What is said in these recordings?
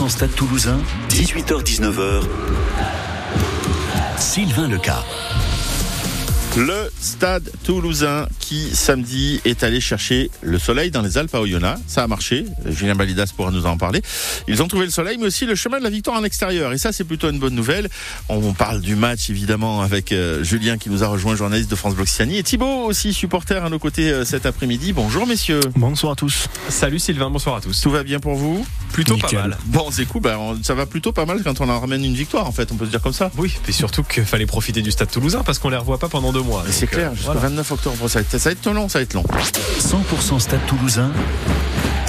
100% Stade Toulousain, 18h-19h. Sylvain Leca. Le stade toulousain qui samedi est allé chercher le soleil dans les Alpes à Oyonnax. Ça a marché. Julien Balidas pourra nous en parler. Ils ont trouvé le soleil, mais aussi le chemin de la victoire en extérieur. Et ça, c'est plutôt une bonne nouvelle. On parle du match, évidemment, avec euh, Julien qui nous a rejoint, journaliste de France Bleu Occitanie. Et Thibaut aussi, supporter à nos côtés euh, cet après-midi. Bonjour, messieurs. Bonsoir à tous. Salut Sylvain, bonsoir à tous. Tout va bien pour vous? Plutôt Nickel. pas mal. Bon, c'est cool. Ben, on- ça va plutôt pas mal quand on en ramène une victoire, en fait. On peut se dire comme ça. Oui, puis surtout qu'il fallait profiter du stade toulousain parce qu'on les revoit pas pendant deux mois. Mais c'est clair, euh, jusqu'au voilà. 29 octobre, ça va, être, ça va être long, ça va être long. 100% Stade Toulousain,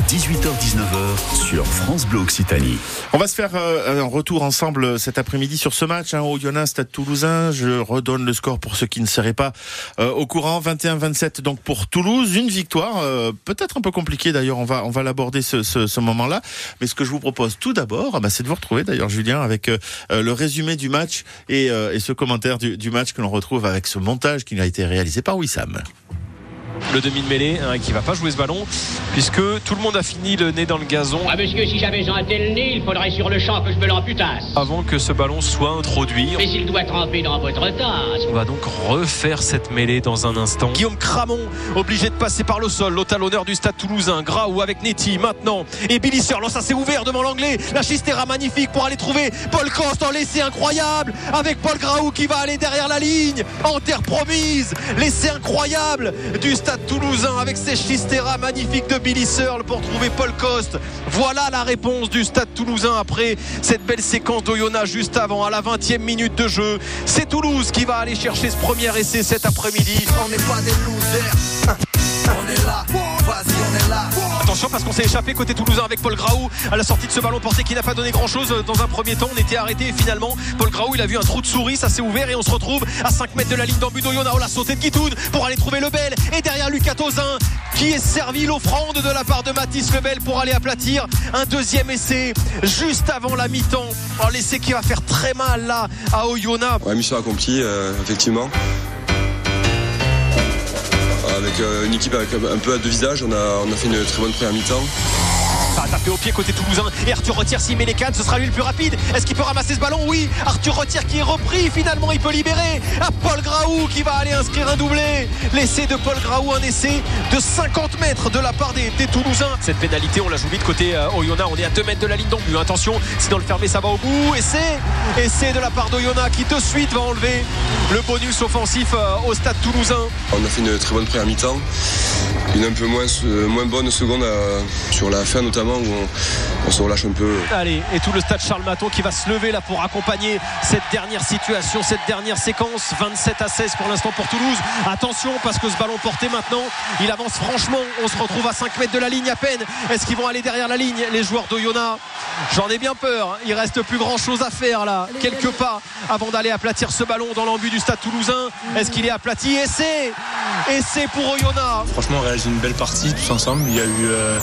18h-19h sur France Bleu Occitanie. On va se faire euh, un retour ensemble cet après-midi sur ce match hein, au Oyonnax Stade Toulousain. Je redonne le score pour ceux qui ne seraient pas euh, au courant. 21-27 donc pour Toulouse, une victoire euh, peut-être un peu compliquée d'ailleurs. On va on va l'aborder ce, ce, ce moment-là. Mais ce que je vous propose tout d'abord, bah, c'est de vous retrouver d'ailleurs Julien avec le résumé du match et, euh, et ce commentaire du, du match que l'on retrouve avec ce montage qui a été réalisé par Wissam. Le demi de mêlée hein, qui va pas jouer ce ballon puisque tout le monde a fini le nez dans le gazon Ah monsieur, si j'avais un tel nez, il faudrait sur le champ que je me l'amputasse. avant que ce ballon soit introduit. Mais s'il doit tremper dans votre tasse. On va donc refaire cette mêlée dans un instant. Guillaume Cramon, obligé de passer par le sol, l'honneur du stade toulousain. Graou avec Netty maintenant. Et Billy Searle, ça s'est ouvert devant l'anglais. La chistera magnifique pour aller trouver Paul Coste en l'essai incroyable. Avec Paul Graou qui va aller derrière la ligne. En terre promise. L'essai incroyable du stade toulousain avec ses chistera magnifiques de Billy Searle pour trouver Paul Coste. Voilà la réponse du stade toulousain après cette belle séquence d'Oyonnax juste avant, à la 20e minute de jeu. C'est Toulouse qui va aller chercher ce premier essai cet après-midi. On n'est pas des losers. On est là. Vas-y, on est là. Attention parce qu'on s'est échappé côté toulousain avec Paul Graou à la sortie de ce ballon porté qui n'a pas donné grand chose dans un premier temps. On était arrêté et finalement Paul Graou il a vu un trou de souris, ça s'est ouvert et on se retrouve à 5 mètres de la ligne d'embut d'Oyonnax. On l'a sauté de Guitoun pour aller trouver Lebel et derrière Lucas Tozin qui est servi l'offrande de la part de Mathis Lebel pour aller aplatir un deuxième essai juste avant la mi-temps. Oh, l'essai qui va faire très mal là à. Ouais, mission accomplie, euh, effectivement. Avec euh, une équipe avec un peu à deux visages, on a, on fait une très bonne première mi-temps. Ça a tapé au pied côté toulousain et Arthur Retire s'y met les cannes, ce sera lui le plus rapide. Est-ce qu'il peut ramasser ce ballon? Oui, Arthur Retire qui est repris, finalement il peut libérer à Paul Graou qui va aller inscrire un doublé. L'essai de Paul Graou, un essai de 50 mètres de la part des, Toulousains. Cette pénalité, on la joue vite côté euh, Oyonnax, on est à 2 mètres de la ligne d'embut. Attention, sinon le fermer ça va au bout. Essai, essai de la part d'Oyonnax qui de suite va enlever le bonus offensif euh, au stade toulousain. On a fait une très bonne première mi-temps. Une un peu moins, euh, moins bonne seconde euh, sur la fin notamment où on, on se relâche un peu. Allez, et tout le stade Charles Maton qui va se lever là pour accompagner cette dernière situation, cette dernière séquence. 27 à 16 pour l'instant pour Toulouse. Attention parce que ce ballon porté maintenant, il avance franchement. On se retrouve à 5 mètres de la ligne à peine. Est-ce qu'ils vont aller derrière la ligne, les joueurs d'Oyonnax J'en ai bien peur. Il reste plus grand chose à faire là. Quelques pas avant d'aller aplatir ce ballon dans l'embut du stade toulousain. Est-ce qu'il est aplati? Essai Essai pour Oyonnax. Franchement, on réalise une belle partie tous ensemble. Il y a eu euh,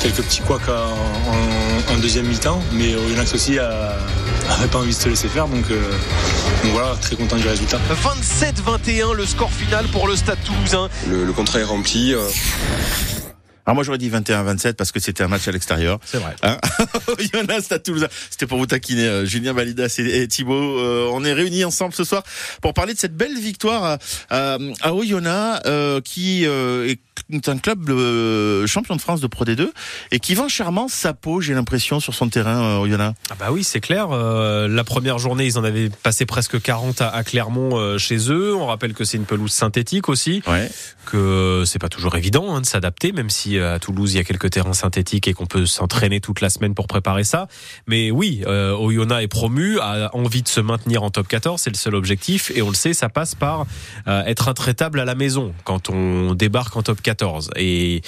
quelques petits couacs en, en- en deuxième mi-temps, mais Oyonnax aussi a- avait pas envie de se laisser faire. Donc, euh, donc voilà, très content du résultat. 27-21 le score final pour le stade toulousain. Le, le contrat est rempli. euh, Alors moi j'aurais dit 21-27 parce que c'était un match à l'extérieur. C'est vrai. Hein. C'était pour vous taquiner, euh, Julien Balidas et, Thibaut. Euh, on est réunis ensemble ce soir pour parler de cette belle victoire à, à, Oyonnax, euh, qui est un club champion de France de Pro D2 et qui vend chèrement sa peau, j'ai l'impression, sur son terrain Oyonnax. Ah bah oui, c'est clair. La première journée, ils en avaient passé presque 40 à, Clermont chez eux. On rappelle que c'est une pelouse synthétique aussi, Ouais. que c'est pas toujours évident hein, de s'adapter, même si à Toulouse il y a quelques terrains synthétiques et qu'on peut s'entraîner toute la semaine pour préparer ça. Mais oui, euh, Oyonnax est promu, a envie de se maintenir en top 14, c'est le seul objectif. Et on le sait, ça passe par euh, être intraitable à la maison quand on débarque en top 14. Et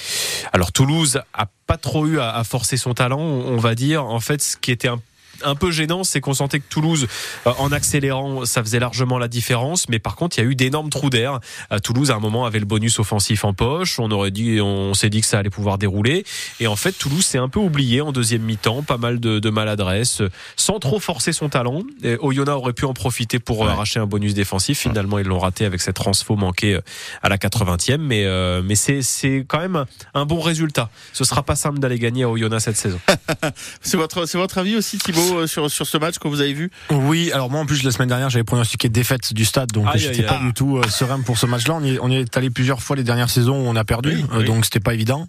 alors Toulouse a pas trop eu à, à forcer son talent, on on va dire. En fait, ce qui était un un peu gênant, c'est qu'on sentait que Toulouse, euh, en accélérant, ça faisait largement la différence. Mais par contre, il y a eu d'énormes trous d'air. Euh, Toulouse, à un moment, avait le bonus offensif en poche. On aurait dit, on s'est dit que ça allait pouvoir dérouler. Et en fait, Toulouse s'est un peu oublié en deuxième mi-temps. Pas mal de, de maladresse, sans trop forcer son talent. Et Oyonnax aurait pu en profiter pour Ouais. arracher un bonus défensif. Finalement, ils l'ont raté avec cette transfo manquée euh, à la 80e. Mais, euh, mais c'est, c'est quand même un bon résultat. Ce sera pas simple d'aller gagner à Oyonnax cette saison. C'est votre, c'est votre avis aussi, Thibaut, euh, sur, sur ce match que vous avez vu? Oui, alors moi en plus la semaine dernière j'avais pronostiqué défaite du stade, donc j'étais pas du tout euh, serein pour ce match-là. On y, est- on y est allé plusieurs fois les dernières saisons où on a perdu, Oui, euh, oui. donc c'était pas évident.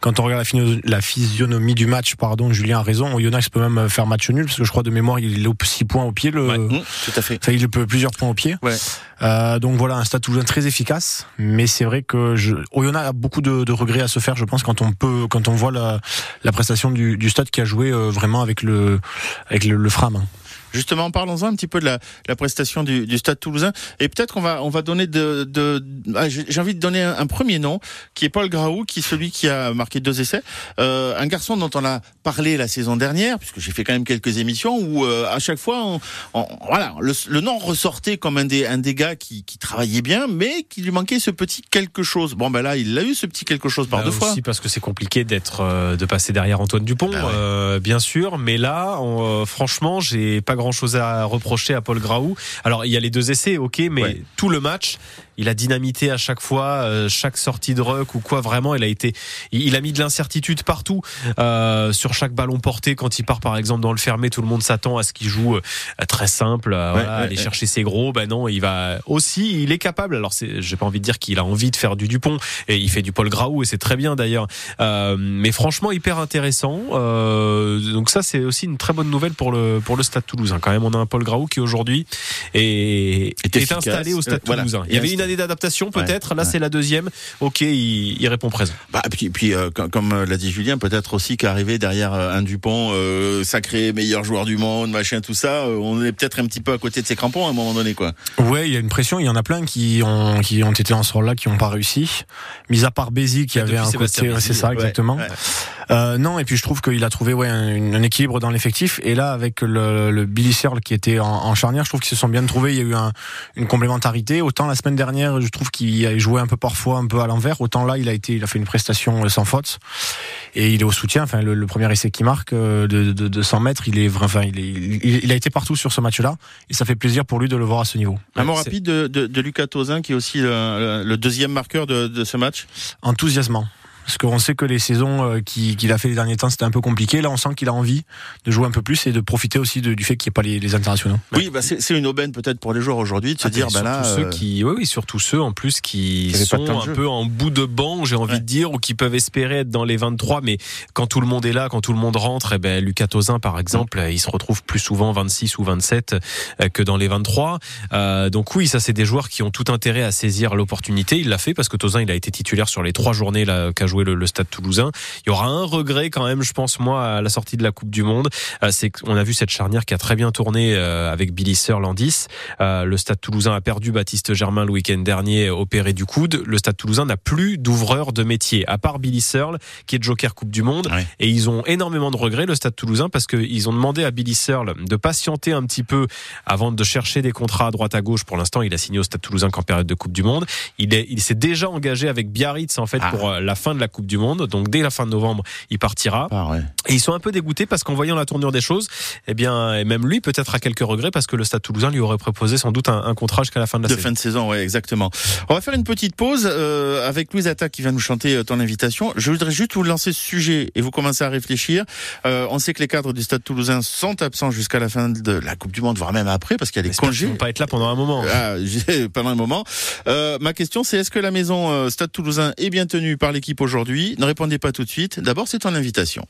Quand on regarde la, physio- la physionomie du match, pardon, Julien a raison. Oyonnax peut même faire match nul parce que je crois de mémoire il est au 6 points au pied. Le, Ouais. Mmh, Tout à fait. Il peut plusieurs points au pied. Ouais. Euh, donc voilà, un stade toulousain très efficace, mais c'est vrai que je, Oyonnax a beaucoup de, de regrets à se faire, je pense, quand on peut, quand on voit la, la prestation du, du stade qui a joué euh, vraiment avec le, avec le, le Fram. Justement, parlons-en un petit peu de la, la prestation du, du Stade Toulousain. Et peut-être qu'on va, on va donner de, de ah, j'ai envie de donner un, un premier nom, qui est Paul Graou, qui est celui qui a marqué deux essais. Euh, un garçon dont on a parlé la saison dernière, puisque j'ai fait quand même quelques émissions où euh, à chaque fois, on, on- voilà, le, le nom ressortait comme un des, un des gars qui, qui travaillait bien, mais qui lui manquait ce petit quelque chose. Bon, ben là, il a eu ce petit quelque chose par Bah, deux fois. aussi parce que c'est compliqué d'être euh, de passer derrière Antoine Dupont, ouais. euh, bien sûr. Mais là, on, euh, franchement, j'ai pas grand chose à reprocher à Paul Graou. Alors il y a les deux essais, ok, mais tout le match, il a dynamité à chaque fois, euh, chaque sortie de ruck ou quoi. Vraiment, il a été, il, a mis de l'incertitude partout euh, sur chaque ballon porté. Quand il part, par exemple, dans le fermé, tout le monde s'attend à ce qu'il joue euh, très simple, euh, voilà, ouais, aller ouais. chercher ses gros. Ben non, il va aussi, il est capable. Alors c'est, j'ai pas envie de dire qu'il a envie de faire du Dupont et il fait du Paul Graou et c'est très bien d'ailleurs. Euh, mais franchement, hyper intéressant. Euh, donc ça, c'est aussi une très bonne nouvelle pour le pour le Stade Toulousain. Quand même, on a un Paul Graou qui aujourd'hui est, Est installé au Stade Euh, voilà. Toulousain. Il Et y avait insta- une année d'adaptation peut-être. Là, ouais. c'est la deuxième. Ok, il, il répond présent. Bah, puis, puis euh, comme, comme, euh, l'a dit Julien, peut-être aussi qu'arriver derrière euh, un Dupont, euh, sacré meilleur joueur du monde, machin, tout ça, on est peut-être un petit peu à côté de ses crampons à un moment donné, quoi. Ouais, il y a une pression. Il y en a plein qui ont qui ont été dans ce rôle-là, qui n'ont pas réussi. Mis à part Bézi, qui avait un côté, c'est ça Ouais, exactement. ouais. Euh, non, et puis je trouve qu'il a trouvé ouais un, un équilibre dans l'effectif. Et là, avec le, le Billy Searle qui était en, en charnière, je trouve qu'ils se sont bien trouvés. Il y a eu un, une complémentarité. Autant la semaine dernière, je trouve qu'il a joué un peu parfois un peu à l'envers. Autant là, il a été, il a fait une prestation euh, sans faute. Et il est au soutien. Enfin, le, le premier essai qui marque euh, de, de, de 100 mètres, il est vrai. Enfin, il, est, il, il a été partout sur ce match-là. Et ça fait plaisir pour lui de le voir à ce niveau. Un mot rapide de, de, de Lucas Tozin, qui est aussi le, le deuxième marqueur de, de ce match. enthousiasmant. Parce qu'on sait que les saisons euh, qui- qu'il a fait les derniers temps, c'était un peu compliqué. Là, on sent qu'il a envie de jouer un peu plus et de profiter aussi de- du fait qu'il n'y ait pas les, les internationaux. Oui, bah c'est une aubaine peut-être pour les joueurs aujourd'hui de se Ah, dire, bah là, surtout euh, ceux qui, oui, oui, surtout ceux en plus qui sont un jeu. peu en bout de banc, j'ai envie Ouais. de dire, ou qui peuvent espérer être dans les 23, mais quand tout le monde est là, quand tout le monde rentre, eh ben Lucas Tozin, par exemple, il se retrouve plus souvent 26 ou 27 euh, que dans les 23. Euh, donc oui, ça c'est des joueurs qui ont tout intérêt à saisir l'opportunité. Il l'a fait parce que Tozin, il a été titulaire sur les trois journées qu'a joué le, le Stade Toulousain. Il y aura un regret quand même, je pense moi, à la sortie de la Coupe du Monde, Euh, c'est qu'on a vu cette charnière qui a très bien tourné euh, avec Billy Searle en 10. Euh, le Stade Toulousain a perdu Baptiste Germain le week-end dernier, opéré du coude. Le Stade Toulousain n'a plus d'ouvreur de métier, à part Billy Searle, qui est Joker Coupe du Monde. Et ils ont énormément de regrets, le Stade Toulousain, parce qu'ils ont demandé à Billy Searle de patienter un petit peu avant de chercher des contrats à droite à gauche. Pour l'instant, il a signé au Stade Toulousain qu'en période de Coupe du Monde. Il est, il s'est déjà engagé avec Biarritz en fait Ah. pour la fin de la Coupe du Monde. Donc dès la fin de novembre, il partira. ah, ouais. Et ils sont un peu dégoûtés parce qu'en voyant la tournure des choses, eh bien, et même lui peut-être a quelques regrets parce que le Stade Toulousain lui aurait proposé sans doute un, un contrat jusqu'à la fin de la de saison. fin de saison, ouais, exactement. On va faire une petite pause euh, avec Louise Atta qui va nous chanter euh, ton invitation. Je voudrais juste vous lancer ce sujet et vous commencer à réfléchir. Euh, on sait que les cadres du Stade Toulousain sont absents jusqu'à la fin de la Coupe du Monde, voire même après, parce qu'il y a des J'espère qu'ils congés. vont pas être là pendant un moment. Ah, pendant un moment. Euh, ma question, c'est est-ce que la maison euh, Stade Toulousain est bien tenue par l'équipe aujourd'hui? Ne répondez pas tout de suite. D'abord, c'est ton invitation.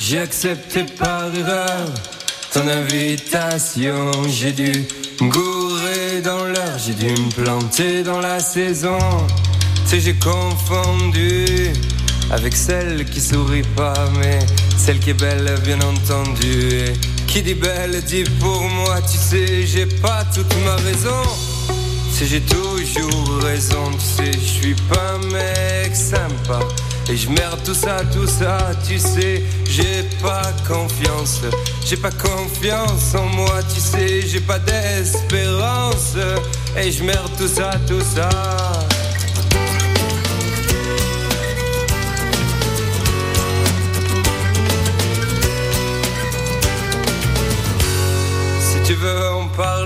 J'ai accepté par erreur ton invitation. J'ai dû me gourer dans l'heure, j'ai dû me planter dans la saison. Tu j'ai confondu avec celle qui sourit pas, mais celle qui est belle, bien entendu. Et qui dit belle dit pour moi, tu sais, j'ai pas toute ma raison. Sais, j'ai toujours raison, tu sais, je suis pas un mec sympa. Et je merde tout ça, tout ça, tu sais, j'ai pas confiance. J'ai pas confiance en moi, tu sais, j'ai pas d'espérance. Et je merde tout ça, tout ça.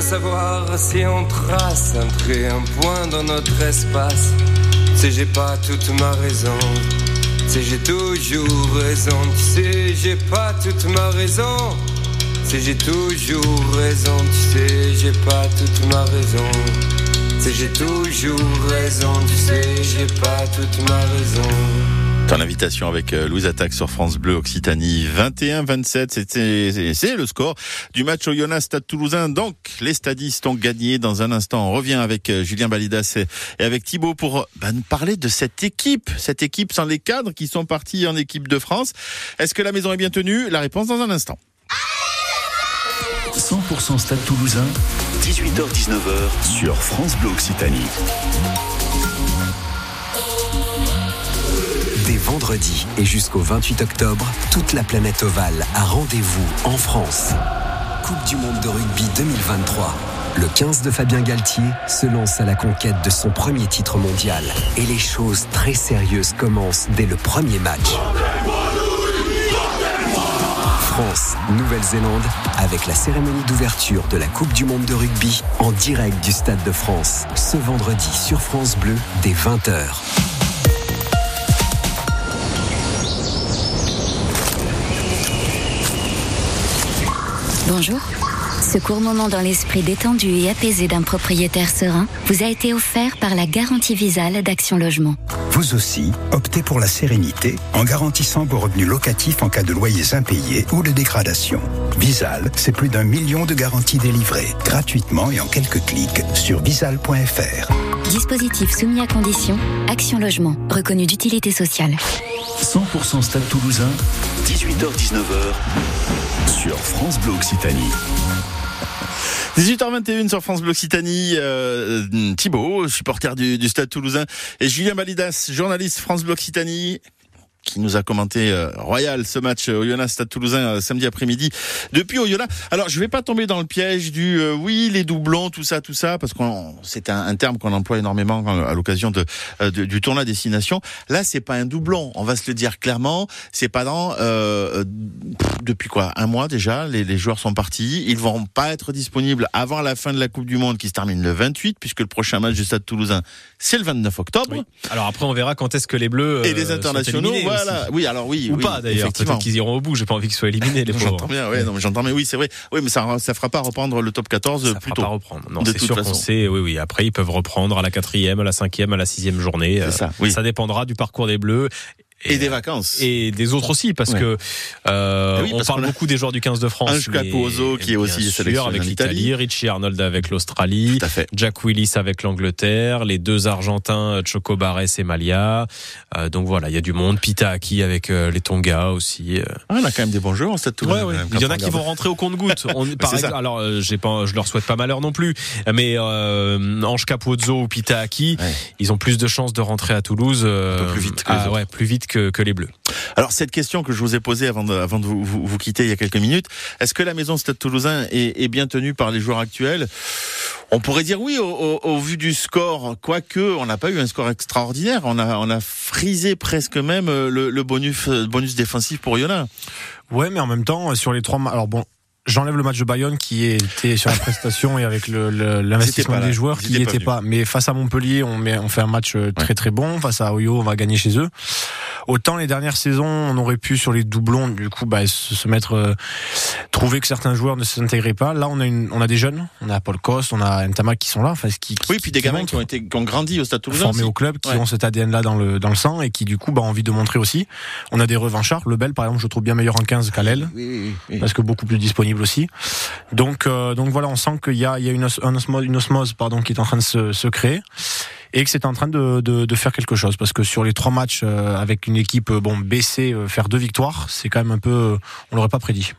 Savoir si on trace un trait, un point dans notre espace. Si j'ai pas toute ma raison, si j'ai toujours raison, tu sais, j'ai pas toute ma raison. Si j'ai toujours raison, tu sais, j'ai pas toute ma raison. Si j'ai toujours raison, tu sais, j'ai pas toute ma raison. Ton invitation avec euh, Louise Attaque sur France Bleu Occitanie 21-27, c'était c'est- le score du match au Jonas Stade Toulousain. Donc les stadistes ont gagné. Dans un instant, on revient avec euh, Julien Balidas et, avec Thibaut pour bah, nous parler de cette équipe, cette équipe sans les cadres qui sont partis en équipe de France. Est-ce que la maison est bien tenue? La réponse dans un instant. 100% Stade Toulousain, 18h-19h sur France Bleu Occitanie. Vendredi et jusqu'au 28 octobre, toute la planète ovale a rendez-vous en France. Coupe du monde de rugby 2023. Le 15 de Fabien Galtier se lance à la conquête de son premier titre mondial. Et les choses très sérieuses commencent dès le premier match. France, Nouvelle-Zélande, avec la cérémonie d'ouverture de la Coupe du Monde de rugby en direct du Stade de France, ce vendredi sur France Bleu dès 20h. Bonjour. Ce court moment dans l'esprit détendu et apaisé d'un propriétaire serein vous a été offert par la garantie visale d'Action Logement. Vous aussi, optez pour la sérénité en garantissant vos revenus locatifs en cas de loyers impayés ou de dégradation. Visal, c'est plus d'un million de garanties délivrées gratuitement et en quelques clics sur visal.fr. Dispositif soumis à condition, Action Logement, reconnu d'utilité sociale. 100% Stade Toulousain, 18h-19h sur France Bleu Occitanie. 18h21 sur France Bleu Occitanie, euh, supporter du, du Stade Toulousain, et Julien Balidas, journaliste France Bleu Occitanie, qui nous a commenté euh, Royal ce match euh, Oyonnax Stade Toulousain euh, samedi après-midi depuis Oyonnax. Alors je vais pas tomber dans le piège du euh, oui les doublons tout ça tout ça parce qu'on c'est un, un terme qu'on emploie énormément quand- à l'occasion de, euh, de- du tournoi destination. Là c'est pas un doublon, on va se le dire clairement. C'est pas dans euh, pff, depuis quoi? Un mois déjà les, les joueurs sont partis. Ils vont pas être disponibles avant la fin de la Coupe du Monde qui se termine le 28 puisque le prochain match du Stade Toulousain c'est le 29 octobre. Alors après, on verra quand est-ce que les Bleus Et les sont internationaux, éliminés voilà. Oui, alors oui, ou oui, pas d'ailleurs. Peut-être qu'ils iront au bout. J'ai pas envie qu'ils soient éliminés les pauvres. J'entends bien, ouais, non, mais j'entends, mais oui, c'est vrai. Oui, mais ça, ça fera pas reprendre le top 14 Ça plus fera pas reprendre. Non, c'est sûr qu'on sait. Oui, oui. Après, ils peuvent reprendre à la quatrième, à la cinquième, à la sixième journée. Ça, oui. ça dépendra du parcours des Bleus. Et des vacances. Et des autres aussi, parce Ouais. que euh, Ah on parle beaucoup des joueurs du 15 de France. Ange Capozzo, mais- qui est aussi sûr, sélectionné avec l'Italie, Italie. Richie Arnold avec l'Australie, Jack Willis avec l'Angleterre, les deux Argentins, Choco Barres et Malia. Euh, donc voilà, il y a du monde. Pita Aki avec euh, les Tonga aussi. euh. Ah, on a quand même des bons joueurs en Stade Toulousain. Ouais, ouais. Il y en a qui vont rentrer au compte-goutte. On- par c'est ça. exemple, alors, euh, j'ai pas, je leur souhaite pas malheur non plus. Mais euh, Ange Capozzo ou Pita Aki, ils ont plus de chances de rentrer à Toulouse. euh, peu plus vite que les ah, plus vite vite que, que les Bleus. Alors cette question que je vous ai posée avant de, avant de vous, vous, vous quitter il y a quelques minutes, est-ce que la maison Stade Toulousain est, est bien tenue par les joueurs actuels? On pourrait dire oui au, au, au, vu du score, quoique on n'a pas eu un score extraordinaire. On a, on a frisé presque même le, le bonus, bonus défensif pour Yona. Ouais, mais en même temps, sur les trois, alors bon, J'enlève le match de Bayonne qui était sur la prestation et avec l'investissement le, des joueurs qui n'y était pas. Mais face à Montpellier, on, met, on fait un match euh, très très bon. Face à Oyo, on va gagner chez eux. Autant les dernières saisons, on aurait pu sur les doublons, du coup, bah, se mettre, euh, trouver que certains joueurs ne s'intégraient pas. Là, on a une, on a des jeunes, on a Paul Coste, on a Ntama qui sont là, enfin, qui, oui, puis des gamins qui ont été, qui ont grandi au Stade Toulousain, formés au club, qui ouais. ont cet ADN là dans le dans le sang et qui du coup, bah, ont envie de montrer aussi. On a des revanchards. Le Bel, par exemple, je trouve bien meilleur en 15 qu'à l'aile, oui, oui, oui, parce que beaucoup plus disponible aussi. Donc, euh, donc voilà, on sent qu'il y a, une, osmose, une pardon, qui est en train de se créer et que c'est en train de, de, de, faire quelque chose. Parce que sur les trois matchs euh, avec une équipe bon baissée euh, faire deux victoires c'est quand même un peu euh, on l'aurait pas prédit.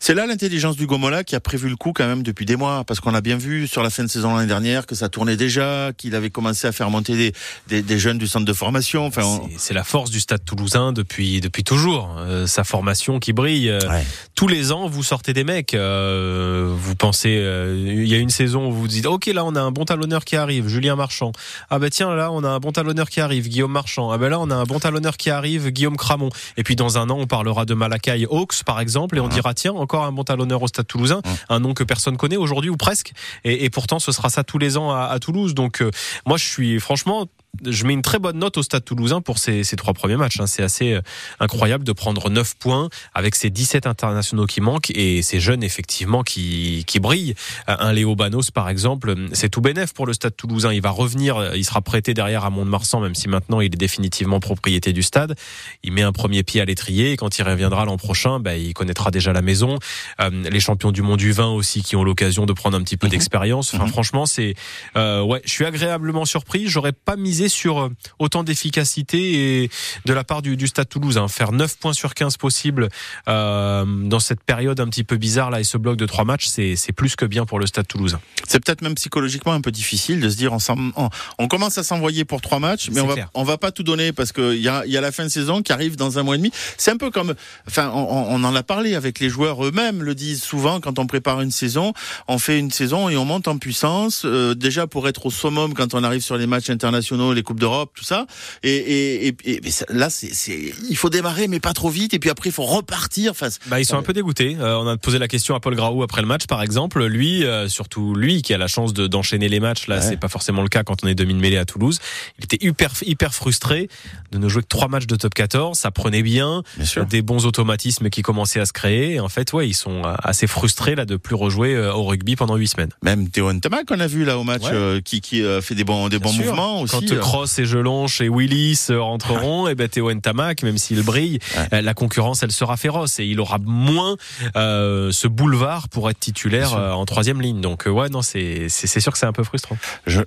C'est là l'intelligence du Gomola qui a prévu le coup quand même depuis des mois. Parce qu'on a bien vu sur la fin de saison l'année dernière que ça tournait déjà qu'il avait commencé à faire monter des, des, des jeunes du centre de formation. Enfin on... c'est la force du stade toulousain depuis depuis toujours euh, sa formation qui brille. Ouais. tous les ans vous sortez des mecs. Euh, vous pensez il y a une saison où vous dites ok là on a un bon talonneur qui arrive Julien Marchand ah bah tiens là on a un bon talonneur qui arrive Guillaume Marchand. Ah bah là on a un bon talonneur qui arrive Guillaume Cramon. Et puis dans un an on parlera de Malakai Hawks par exemple et on dira tiens encore un bon talonneur au Stade Toulousain un nom que personne connaît aujourd'hui ou presque. Et, et, pourtant ce sera ça tous les ans à, à Toulouse. Donc euh, moi je suis franchement je mets une très bonne note au Stade Toulousain pour ces, ces trois premiers matchs. Hein. C'est assez euh, incroyable de prendre 9 points avec ces 17 internationaux qui manquent et ces jeunes effectivement qui, qui brillent. Un Léo Banos par exemple, c'est tout bénef pour le Stade Toulousain. Il va revenir, il sera prêté derrière à Mont-de-Marsan, même si maintenant il est définitivement propriété du stade. Il met un premier pied à l'étrier et quand il reviendra l'an prochain, bah, il connaîtra déjà la maison. Euh, les champions du monde du vin aussi qui ont l'occasion de prendre un petit peu mmh. d'expérience. Enfin, mmh. franchement, c'est euh, ouais, je suis agréablement surpris. J'aurais pas misé sur euh, autant d'efficacité et de la part du, du Stade Toulouse. Hein. Faire 9 points sur 15 possibles euh, dans cette période un petit peu bizarre là et ce bloc de trois matchs, c'est plus que bien pour le Stade Toulouse. C'est peut-être même psychologiquement un peu difficile de se dire on, commence à s'envoyer pour trois matchs, mais on va, on va pas tout donner parce qu'il y a, y a la fin de saison qui arrive dans un mois et demi. C'est un peu comme, enfin, on, on en a parlé avec les joueurs eux-mêmes, le disent souvent quand on prépare une saison, on fait une saison et on monte en puissance euh, déjà pour être au summum quand on arrive sur les matchs internationaux, les coupes d'Europe, tout ça. Et, et, et, et là, c'est, il faut démarrer, mais pas trop vite. Et puis après, il faut repartir. Enfin, bah, ils sont un peu dégoûtés. Euh, on a posé la question à Paul Graou après le match, par exemple. Lui, euh, surtout lui, qui a la chance de, d'enchaîner les matchs. Là, ouais. c'est pas forcément le cas quand on est demi de mêlée à Toulouse. Il était hyper, hyper frustré de ne jouer que trois matchs de top 14. Ça prenait bien, bien des bons automatismes qui commençaient à se créer. Et en fait, ouais, ils sont assez frustrés là de plus rejouer euh, au rugby pendant huit semaines. Même Théo Ntamak, qu'on a vu là au match, ouais. qui, qui fait des bons, des bons mouvements aussi. Quand Cross et Gelonche et Willis rentreront, et ben Théo Ntamak, même s'il brille, ouais. la concurrence elle sera féroce et il aura moins euh, ce boulevard pour être titulaire euh, en troisième ligne. Donc euh, ouais, non, c'est c'est sûr que c'est un peu frustrant.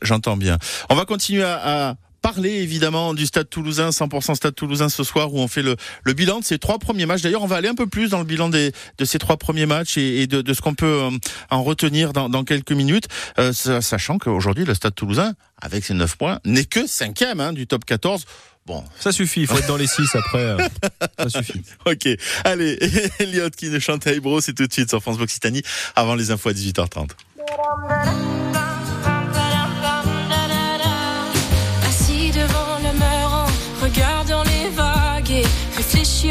J'entends bien. On va continuer à, à parler évidemment du Stade Toulousain, 100% Stade Toulousain ce soir où on fait le, le bilan de ces trois premiers matchs. D'ailleurs, on va aller un peu plus dans le bilan des, de ces trois premiers matchs et, et de, de, ce qu'on peut euh, en retenir dans, dans quelques minutes, euh, sachant qu'aujourd'hui le Stade Toulousain, avec ses 9 points, n'est que cinquième hein, du top 14. Bon, ça suffit, il faut être dans les 6 après. Euh, ça suffit. ok, allez, Elliot qui ne chante à Ebro, c'est tout de suite sur France Occitanie avant les infos à 18h30.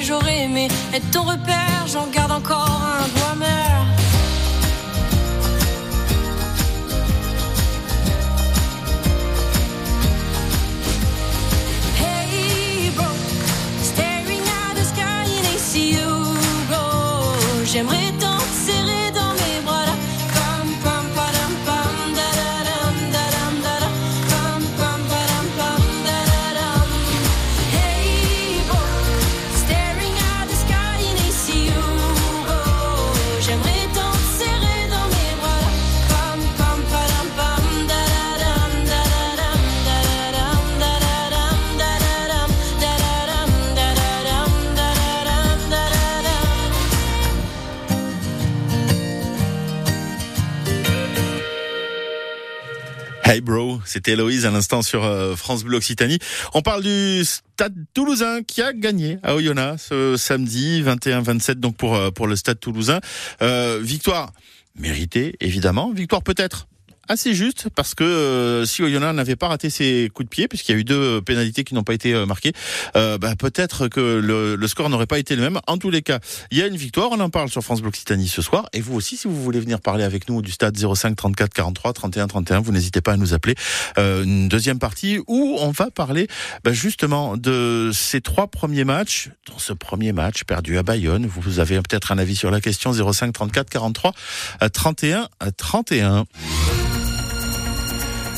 J'aurais aimé être ton repère, j'en garde encore c'était Héloïse à l'instant sur euh, France Bleu Occitanie. On parle du Stade Toulousain qui a gagné à Oyonnax ce samedi 21-27 donc pour euh, pour le Stade Toulousain. Euh, victoire méritée évidemment, victoire peut-être assez juste parce que euh, si Oyonnax n'avait pas raté ses coups de pied puisqu'il y a eu deux pénalités qui n'ont pas été euh, marquées, euh, bah, peut-être que le, le score n'aurait pas été le même. En tous les cas, il y a une victoire, on en parle sur France Bleu Occitanie ce soir et vous aussi si vous voulez venir parler avec nous du stade 05 34 43 31 31, vous n'hésitez pas à nous appeler. Euh, une deuxième partie où on va parler bah, justement de ces trois premiers matchs. Dans ce premier match perdu à Bayonne, vous avez peut-être un avis sur la question 05 34 43 euh, 31 euh, 31.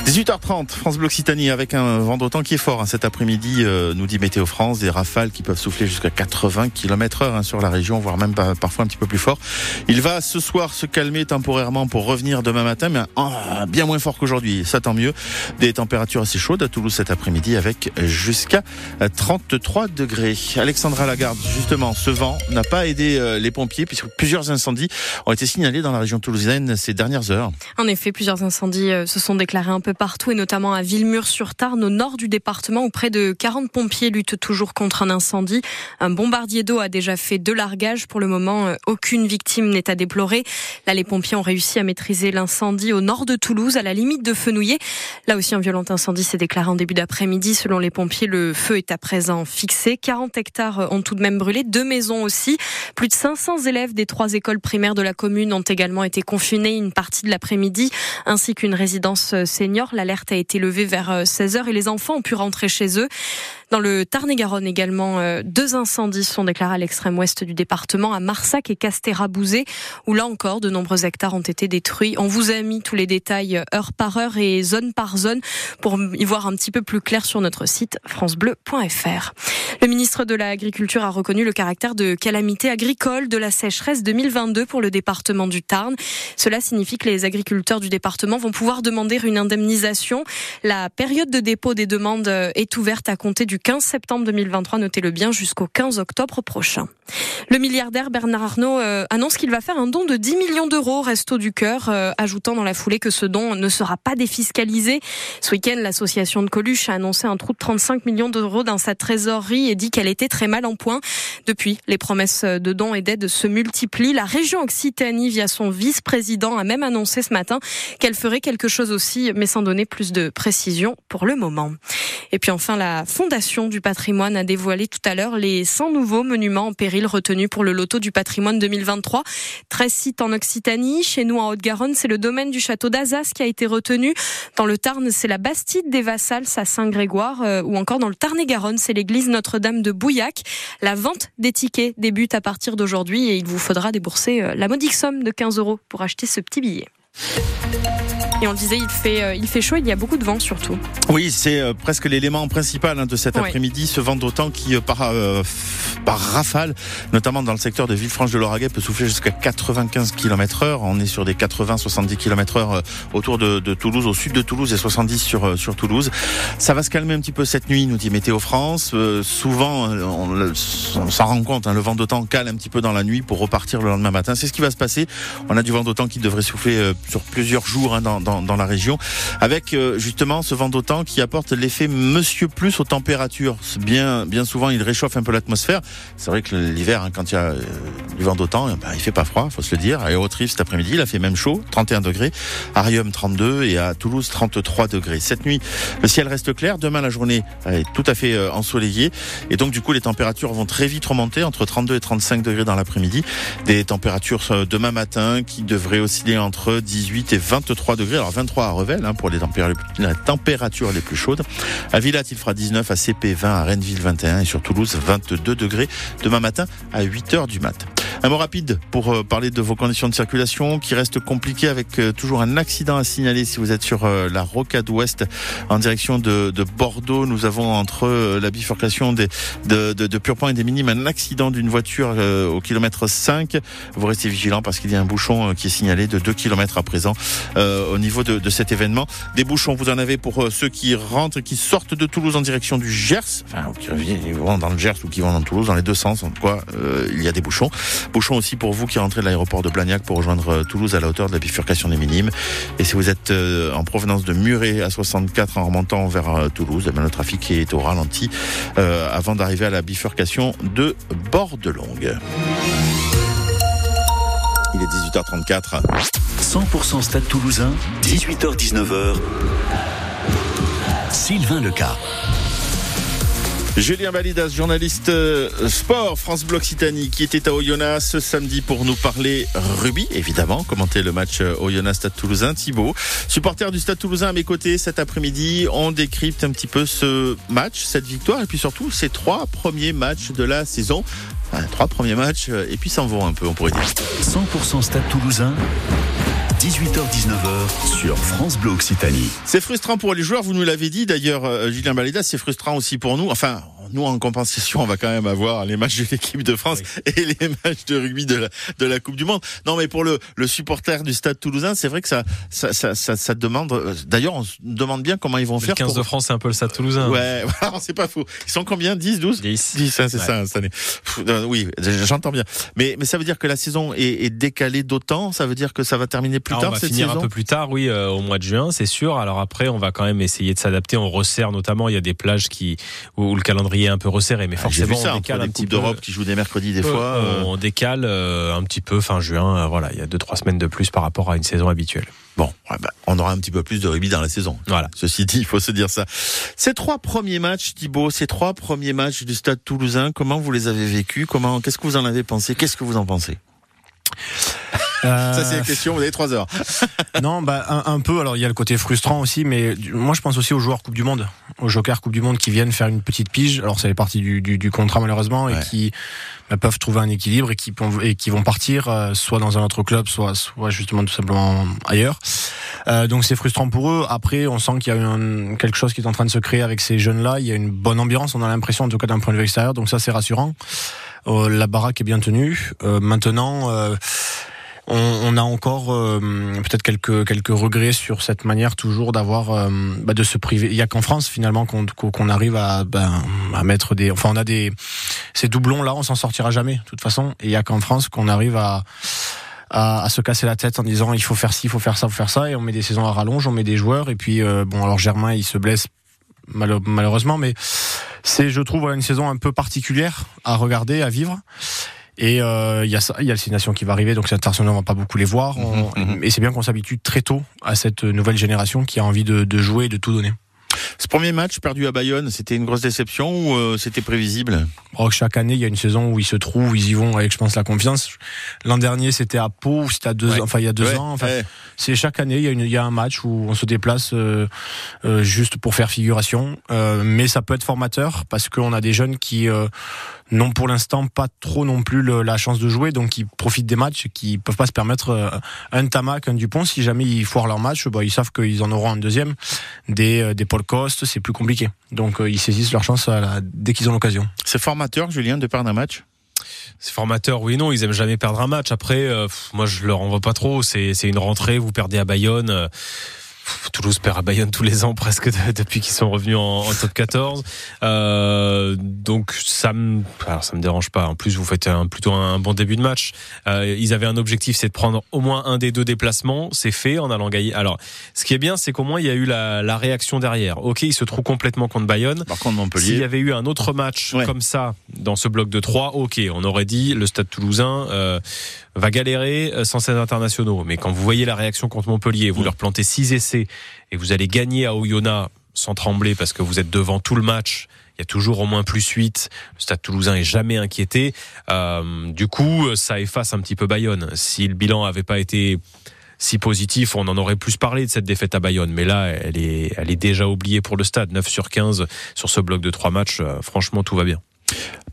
18h30, France Bleu Occitanie avec un vent d'autant qui est fort hein, cet après-midi, euh, nous dit Météo France, des rafales qui peuvent souffler jusqu'à 80 km heure hein, sur la région, voire même parfois un petit peu plus fort. Il va ce soir se calmer temporairement pour revenir demain matin, mais ah, bien moins fort qu'aujourd'hui, ça tant mieux. Des températures assez chaudes à Toulouse cet après-midi avec jusqu'à euh, 33 degrés. Alexandra Lagarde, justement, ce vent n'a pas aidé euh, les pompiers puisque plusieurs incendies ont été signalés dans la région toulousaine ces dernières heures. En effet, plusieurs incendies euh, se sont déclarés un peu partout et notamment à Villemur-sur-Tarn, au nord du département, où près de 40 pompiers luttent toujours contre un incendie. Un bombardier d'eau a déjà fait deux largages. Pour le moment, euh, aucune victime n'est à déplorer. Là, les pompiers ont réussi à maîtriser l'incendie au nord de Toulouse, à la limite de Fenouillet. Là aussi, un violent incendie s'est déclaré en début d'après-midi. Selon les pompiers, le feu est à présent fixé. 40 hectares ont tout de même brûlé, deux maisons aussi. Plus de 500 élèves des trois écoles primaires de la commune ont également été confinés une partie de l'après-midi, ainsi qu'une résidence senior. L'alerte a été levée vers 16h et les enfants ont pu rentrer chez eux. Dans le Tarn-et-Garonne également, euh, deux incendies sont déclarés à l'extrême ouest du département, à Marsac et Castérabouzé, où là encore, de nombreux hectares ont été détruits. On vous a mis tous les détails euh, heure par heure et zone par zone pour y voir un petit peu plus clair sur notre site francebleu.fr. Le ministre de l'Agriculture a reconnu le caractère de calamité agricole de la sécheresse 2022 pour le département du Tarn. Cela signifie que les agriculteurs du département vont pouvoir demander une indemnisation. La période de dépôt des demandes euh, est ouverte à compter du 15 septembre 2023, notez-le bien, jusqu'au 15 octobre prochain. Le milliardaire Bernard Arnault euh, annonce qu'il va faire un don de 10 millions d'euros au Resto du Cœur, euh, ajoutant dans la foulée que ce don ne sera pas défiscalisé. Ce week-end, l'association de Coluche a annoncé un trou de 35 millions d'euros dans sa trésorerie et dit qu'elle était très mal en point. Depuis, les promesses de dons et d'aides se multiplient. La région Occitanie, via son vice-président, a même annoncé ce matin qu'elle ferait quelque chose aussi, mais sans donner plus de précision pour le moment. Et puis enfin, la Fondation du patrimoine a dévoilé tout à l'heure les 100 nouveaux monuments en péril retenus pour le loto du patrimoine 2023. 13 sites en Occitanie. Chez nous, en Haute-Garonne, c'est le domaine du château d'Azas qui a été retenu. Dans le Tarn, c'est la Bastide des Vassals à Saint-Grégoire. euh, ou encore dans le Tarn-et-Garonne, c'est l'église Notre-Dame de Bouillac. La vente des tickets débute à partir d'aujourd'hui et il vous faudra débourser euh, la modique somme de 15 euros pour acheter ce petit billet. Et on le disait, il fait, euh, il fait chaud, il y a beaucoup de vent surtout. Oui, c'est euh, presque l'élément principal hein, de cet après-midi, ce vent d'autant qui, euh, par, euh, par rafale, notamment dans le secteur de Villefranche de l'Auragais, peut souffler jusqu'à 95 km heure. On est sur des 80-70 km heure autour de, de Toulouse, au sud de Toulouse et 70 sur, sur Toulouse. Ça va se calmer un petit peu cette nuit, nous dit Météo France. Euh, souvent, on, s'en rend compte, hein, le vent d'autant cale un petit peu dans la nuit pour repartir le lendemain matin. C'est ce qui va se passer. On a du vent d'autant qui devrait souffler sur plusieurs jours hein, dans, dans, dans, la région, avec euh, justement ce vent d'autant qui apporte l'effet Monsieur Plus aux températures. Bien, bien souvent, il réchauffe un peu l'atmosphère. C'est vrai que l'hiver, hein, quand il y a euh, du vent d'autant, ben, il fait pas froid, faut se le dire. À Aérotrive cet après-midi, il a fait même chaud, 31 degrés. Arium 32 et à Toulouse 33 degrés. Cette nuit, le ciel reste clair. Demain, la journée est tout à fait euh, ensoleillée et donc du coup, les températures vont très vite remonter entre 32 et 35 degrés dans l'après-midi. Des températures demain matin qui devraient osciller entre 18 et 23 degrés. Alors 23 à Revel hein, pour les températures les plus chaudes. À Villat, il fera 19, à CP 20, à Rennesville 21 et sur Toulouse 22 degrés demain matin à 8 heures du mat. Un mot rapide pour euh, parler de vos conditions de circulation qui restent compliquées avec euh, toujours un accident à signaler si vous êtes sur euh, la rocade ouest en direction de, de Bordeaux. Nous avons entre la bifurcation de, de, et des Minimes un accident d'une voiture au kilomètre 5. Vous restez vigilant parce qu'il y a un bouchon qui est signalé de 2 km à présent au niveau de, de, cet événement. Des bouchons, vous en avez pour ceux qui rentrent, qui sortent de Toulouse en direction du Gers, enfin qui vont dans le Gers ou qui vont dans Toulouse, dans les deux sens. En tout cas, il y a des bouchons. Bouchon aussi pour vous qui rentrez de l'aéroport de Blagnac pour rejoindre euh, Toulouse à la hauteur de la bifurcation des Minimes. Et si vous êtes euh, en provenance de Muret à 64 en remontant vers euh, Toulouse, eh ben, le trafic est au ralenti avant d'arriver à la bifurcation de Bordelongue. Il est 18h34. 100% Stade Toulousain, 18h-19h. Sylvain Leca. Julien Validas, journaliste euh, sport France Bleu Occitanie, qui était à Oyonnax ce samedi pour nous parler rugby, évidemment, commenter le match euh, Oyonnax Stade Toulousain. Thibaut, supporter du Stade Toulousain à mes côtés cet après-midi, on décrypte un petit peu ce match, cette victoire, et puis surtout ces trois premiers matchs de la saison. Trois premiers matchs, euh, et puis s'en vont un peu, on pourrait dire. 100% Stade Toulousain. 18h-19h sur France Bleu Occitanie. C'est frustrant pour les joueurs, vous nous l'avez dit d'ailleurs, euh, Julien Baleda, c'est frustrant aussi pour nous. Enfin, nous en compensation, on va quand même avoir les matchs de l'équipe de France et les matchs de rugby de la, de la Coupe du Monde. Non, mais pour le, le supporter du Stade Toulousain, c'est vrai que ça, ça, ça, ça, demande. Euh, d'ailleurs, on se demande bien comment ils vont faire. Le 15 de France, c'est un peu le Stade Toulousain. Ouais, c'est pas faux. Ils sont combien? 10, 12 10. 10, hein, c'est ça cette année. Euh, oui, j'entends bien. Mais, mais ça veut dire que la saison est, est décalée d'autant? Ça veut dire que ça va terminer plus tard on va cette finir saison? un peu plus tard, oui, euh, au mois de juin, c'est sûr. Alors après, on va quand même essayer de s'adapter. On resserre notamment. Il y a des plages qui où, le calendrier est un peu resserré, mais Ah, forcément, ça, on décale un petit d'Europe qui joue des mercredis des fois. Euh, on décale euh, un petit peu fin juin. Euh, voilà, il y a deux trois semaines de plus par rapport à une saison habituelle. Bon, ouais, bah, on aura un petit peu plus de rugby dans la saison. Voilà. Ceci dit, il faut se dire ça. Ces trois premiers matchs, Thibaut, ces trois premiers matchs du Stade Toulousain, comment vous les avez vécus? Comment Qu'est-ce que vous en avez pensé? Qu'est-ce que vous en pensez? Euh, Ça, c'est la question, vous avez trois heures. non, bah, un, un, peu. Alors, il y a le côté frustrant aussi, mais moi, je pense aussi aux joueurs Coupe du Monde, aux Jokers Coupe du Monde qui viennent faire une petite pige. Alors, ça fait partie du, du, du contrat, malheureusement, ouais. et qui bah, peuvent trouver un équilibre et qui, et qui vont partir euh, soit dans un autre club, soit, soit justement tout simplement ailleurs. Euh, donc, c'est frustrant pour eux. Après, on sent qu'il y a un, quelque chose qui est en train de se créer avec ces jeunes-là. Il y a une bonne ambiance, on a l'impression, en tout cas d'un point de vue extérieur. Donc, ça, c'est rassurant. Euh, la baraque est bien tenue. maintenant, on, on, a encore euh, peut-être quelques quelques regrets sur cette manière toujours d'avoir euh, bah de se priver. Il y a qu'en France finalement qu'on qu'on arrive à ben, à mettre des. Enfin, on a des ces doublons là, on s'en sortira jamais de toute façon. Il y a qu'en France qu'on arrive à à, à, se casser la tête en disant il faut faire ci, il faut faire ça, il faut faire ça, et on met des saisons à rallonge, on met des joueurs, et puis euh, bon alors Germain il se blesse malheureusement, mais c'est je trouve une saison un peu particulière à regarder, à vivre. Et il euh, y a ça, il y a le qui va arriver, donc c'est international, on va pas beaucoup les voir. On, mmh, mmh. Et c'est bien qu'on s'habitue très tôt à cette nouvelle génération qui a envie de, de jouer et de tout donner. Ce premier match perdu à Bayonne, c'était une grosse déception ou euh, c'était prévisible? Oh, Chaque année, il y a une saison où ils se trouvent, ils y vont avec, je pense, la confiance. L'an dernier, c'était à Pau, c'était à deux ouais. ans, enfin il y a deux ouais. ans. Enfin, ouais. C'est chaque année, il y, a une, il y a un match où on se déplace euh, euh, juste pour faire figuration, euh, mais ça peut être formateur parce qu'on a des jeunes qui euh, n'ont pour l'instant pas trop non plus le, la chance de jouer, donc ils profitent des matchs, qui peuvent pas se permettre euh, un Tamac, un Dupont. Si jamais ils foirent leur match, bah, ils savent qu'ils en auront un deuxième. Des, euh, des Paul Coste, c'est plus compliqué. Donc euh, ils saisissent leur chance à la, dès qu'ils ont l'occasion. C'est formateur, Julien, de perdre un match? C'est formateur, oui, non, ils aiment jamais perdre un match. Après, euh, moi, je leur en veux pas trop. C'est, c'est une rentrée, vous perdez à Bayonne. Euh, Toulouse perd à Bayonne tous les ans presque depuis qu'ils sont revenus en, top 14. Euh, donc ça me, alors ça me dérange pas. En plus, vous faites un, plutôt un, bon début de match. Euh, ils avaient un objectif, c'est de prendre au moins un des deux déplacements. C'est fait en allant gagner. Alors, ce qui est bien, c'est qu'au moins il y a eu la, la, réaction derrière. Ok, ils se trouvent complètement contre Bayonne. Par contre, Montpellier. S'il y avait eu un autre match comme ça dans ce bloc de 3, ok, on aurait dit le Stade Toulousain. Euh, va galérer euh, sans ses internationaux. Mais quand vous voyez la réaction contre Montpellier, vous leur plantez 6 essais et vous allez gagner à Oyonnax sans trembler parce que vous êtes devant tout le match. Il y a toujours au moins plus 8. Le Stade Toulousain est jamais inquiété. Euh, du coup, ça efface un petit peu Bayonne. Si le bilan avait pas été si positif, on en aurait plus parlé de cette défaite à Bayonne. Mais là, elle est, elle est déjà oubliée pour le Stade. 9 sur 15 sur ce bloc de 3 matchs. Euh, franchement, tout va bien.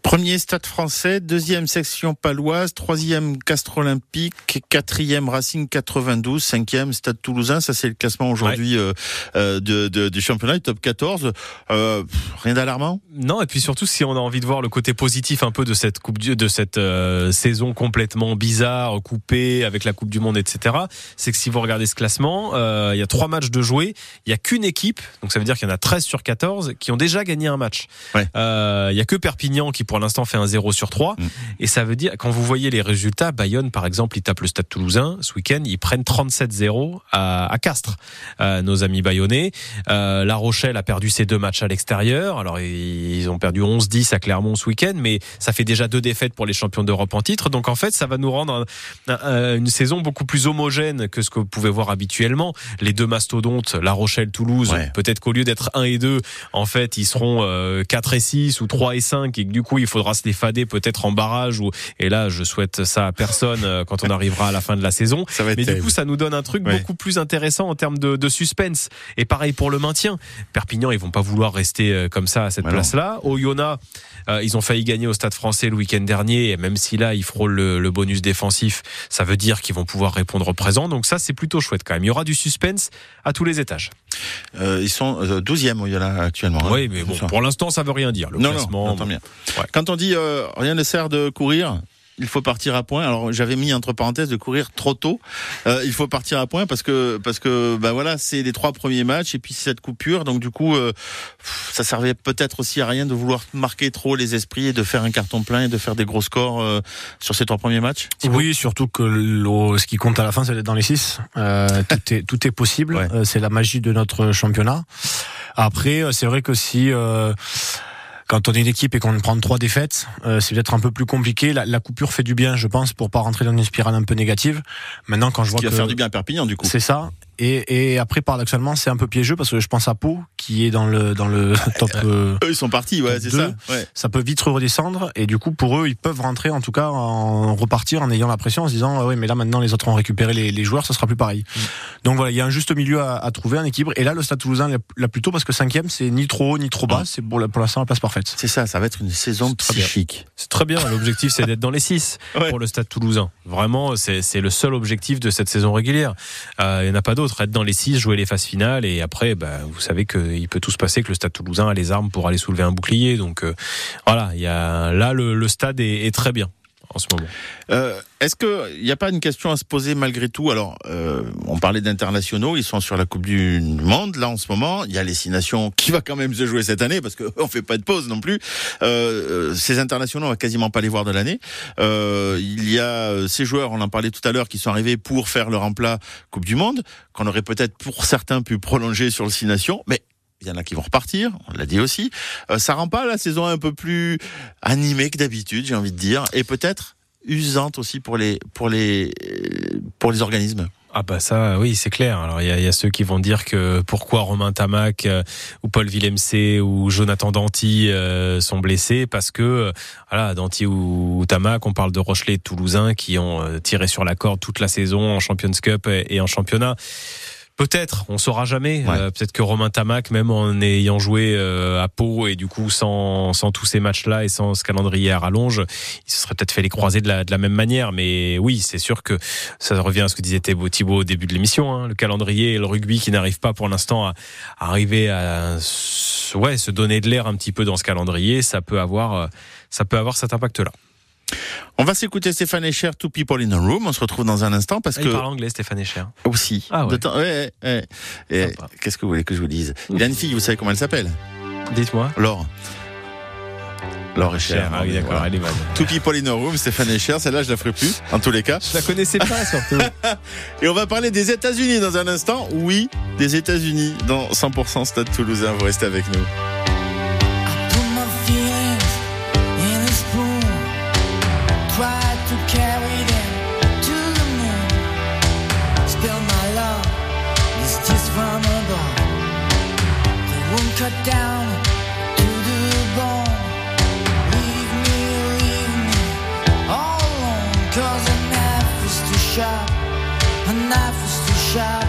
Premier stade français, deuxième section paloise, troisième Castre Olympique, quatrième Racing 92, cinquième Stade Toulousain. Ça, c'est le classement aujourd'hui euh, euh, de, de, du championnat, top 14. Euh, rien d'alarmant? Non, et puis surtout, si on a envie de voir le côté positif un peu de cette coupe de cette euh, saison complètement bizarre, coupée avec la Coupe du Monde, etc. C'est que si vous regardez ce classement, euh, il y a trois matchs de jouer, il y a qu'une équipe, donc ça veut dire qu'il y en a 13 sur 14 qui ont déjà gagné un match. Ouais. Il y a que Perpignan qui pour l'instant fait un 0 sur 3. Mm. Et ça veut dire, quand vous voyez les résultats, Bayonne, par exemple, ils tapent le Stade Toulousain ce week-end, ils prennent 37-0 à, à, Castres, euh, nos amis bayonnais. Euh, la Rochelle a perdu ses deux matchs à l'extérieur. Alors, ils ont perdu 11-10 à Clermont ce week-end, mais ça fait déjà deux défaites pour les champions d'Europe en titre. Donc, en fait, ça va nous rendre une saison beaucoup plus homogène que ce que vous pouvez voir habituellement. Les deux mastodontes, La Rochelle, Toulouse, peut-être qu'au lieu d'être 1 et 2, en fait, ils seront 4 euh, et 6 ou 3 et 5 et que du coup, il faudra se les fader peut-être en barrage ou et là je souhaite ça à personne euh, quand on arrivera à la fin de la saison. Ça va être Mais terrible. du coup ça nous donne un truc Ouais. beaucoup plus intéressant en termes de, de suspense. Et pareil pour le maintien. Perpignan ils vont pas vouloir rester euh, comme ça à cette Bah place-là. Oyonnax euh, ils ont failli gagner au Stade Français le week-end dernier et même si là ils frôlent le, le bonus défensif, ça veut dire qu'ils vont pouvoir répondre au présent. Donc ça c'est plutôt chouette quand même. Il y aura du suspense à tous les étages. Euh, ils sont euh, 12e au Yola actuellement. hein. Oui mais bon pour l'instant ça veut rien dire. Le non, classement, non, bien. Quand on dit euh, rien ne sert de courir, il faut partir à point. Alors j'avais mis entre parenthèses de courir trop tôt. Euh, il faut partir à point parce que parce que bah voilà c'est les trois premiers matchs et puis cette coupure. Donc du coup euh, ça servait peut-être aussi à rien de vouloir marquer trop les esprits et de faire un carton plein et de faire des gros scores euh, sur ces trois premiers matchs. Oui, surtout que le- ce qui compte à la fin, c'est d'être dans les six. Euh, tout est tout est possible. Euh, c'est la magie de notre championnat. Après, euh, c'est vrai que si euh, quand on est une équipe et qu'on prend trois défaites, euh, c'est peut-être un peu plus compliqué. La, la coupure fait du bien, je pense, pour pas rentrer dans une spirale un peu négative. Maintenant, quand je vois qui va que faire du bien à Perpignan du coup. c'est ça. Et, et après, paradoxalement, c'est un peu piégeux parce que je pense à Pau qui est dans le dans le top. euh, Eux ils sont partis, ouais, c'est ça. Ouais. ça peut vite redescendre et du coup pour eux ils peuvent rentrer en tout cas en repartir en ayant la pression en se disant ah oui mais là maintenant les autres ont récupéré les, les joueurs ça sera plus pareil donc voilà il y a un juste milieu à, à trouver un équilibre et là le Stade Toulousain l'a- plutôt parce que cinquième c'est ni trop haut ni trop bas c'est pour, la- pour l'instant la place parfaite c'est ça ça va être une saison psychique C'est très bien. L'objectif, c'est d'être dans les 6 pour le Stade Toulousain. Vraiment, c'est c'est le seul objectif de cette saison régulière. Euh, Il n'y en a pas d'autre. Être dans les 6 jouer les phases finales, et après, bah, vous savez qu'il peut tout se passer, que le Stade Toulousain a les armes pour aller soulever un bouclier. Donc euh, voilà, il y a là le, stade est très bien en ce moment. Euh, Est-ce qu'il n'y a pas une question à se poser malgré tout? Alors, euh, on parlait d'internationaux, ils sont sur la Coupe du Monde là en ce moment. Il y a les six nations qui va quand même se jouer cette année parce qu'on fait pas de pause non plus. Euh, euh, ces internationaux, on va quasiment pas les voir de l'année. Euh, il y a euh, ces joueurs, on en parlait tout à l'heure, qui sont arrivés pour faire leur emplat Coupe du Monde, qu'on aurait peut-être pour certains pu prolonger sur le six nations, mais il y en a qui vont repartir, on l'a dit aussi. Euh, ça rend pas la saison un peu plus animée que d'habitude, j'ai envie de dire, et peut-être usante aussi pour les pour les pour les organismes. Ah bah ça, oui, c'est clair. Alors il y a, ceux qui vont dire que pourquoi Romain Tamac euh, ou Paul Villemc ou Jonathan Danty euh, sont blessés parce que euh, voilà Danty ou, ou Tamac, on parle de Rochelet Toulousain qui ont euh, tiré sur la corde toute la saison en Champions Cup et en championnat. Peut-être, on saura jamais. Euh, Peut-être que Romain Tamac, même en ayant joué euh, à Pau et du coup sans, sans tous ces matchs-là et sans ce calendrier à rallonge, il se serait peut-être fait les croiser de la, de la même manière. Mais oui, c'est sûr que ça revient à ce que disait Thibaut, au début de l'émission. Hein, le calendrier et le rugby qui n'arrivent pas pour l'instant à, à arriver à ouais, se donner de l'air un petit peu dans ce calendrier, ça peut avoir, euh, ça peut avoir cet impact-là. On va s'écouter Stéphane Echer, Two People in a Room. On se retrouve dans un instant parce Ah, que Il parle anglais, Stéphane Echer. aussi. Ah ouais. Ouais, ouais, Qu'est-ce que vous voulez que je vous dise? Il a une fille, vous savez comment elle s'appelle? Dites-moi. Laure. Laure Echer. Ah oui, d'accord, elle est bonne. Two People in a Room, Stéphane Echer. Celle-là, je la ferai plus, en tous les cas. Je la connaissais pas, surtout. Et on va parler des États-Unis dans un instant. Oui, des États-Unis dans 100% Stade Toulousain. Vous restez avec nous. Spill my love, this just from above. The wound cut down to the bone. Leave me, leave me all alone. Cause a knife is too sharp. A knife is too sharp,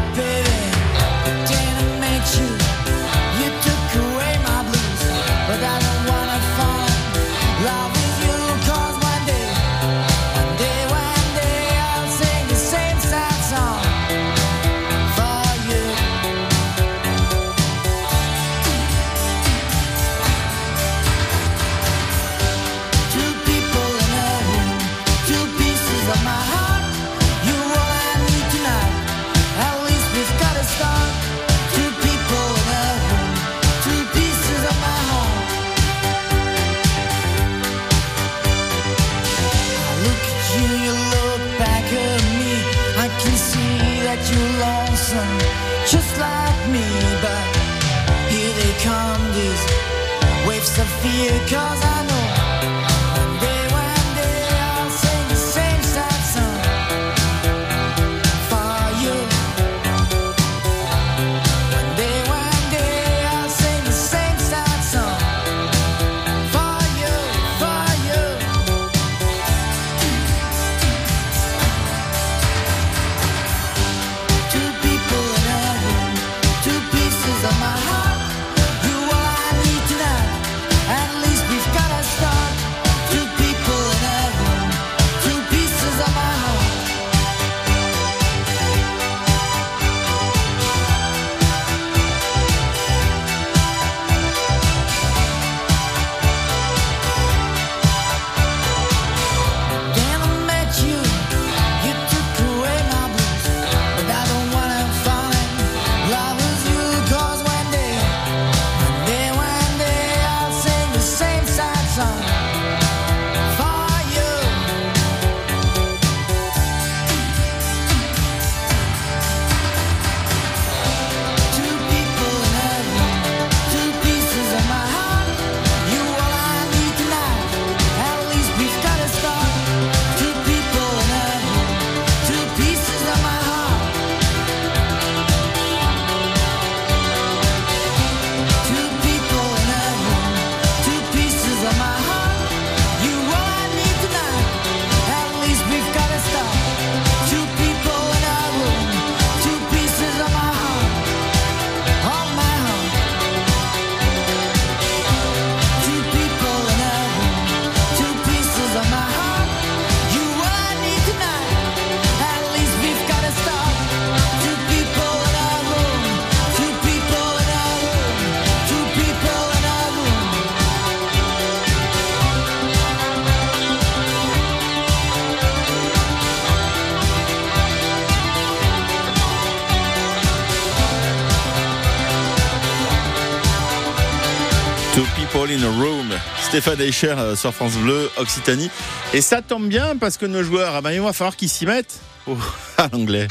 Stéphane Eicher euh, sur France Bleu, Occitanie. Et ça tombe bien parce que nos joueurs, ah ben, il va falloir qu'ils s'y mettent Oh, à l'anglais.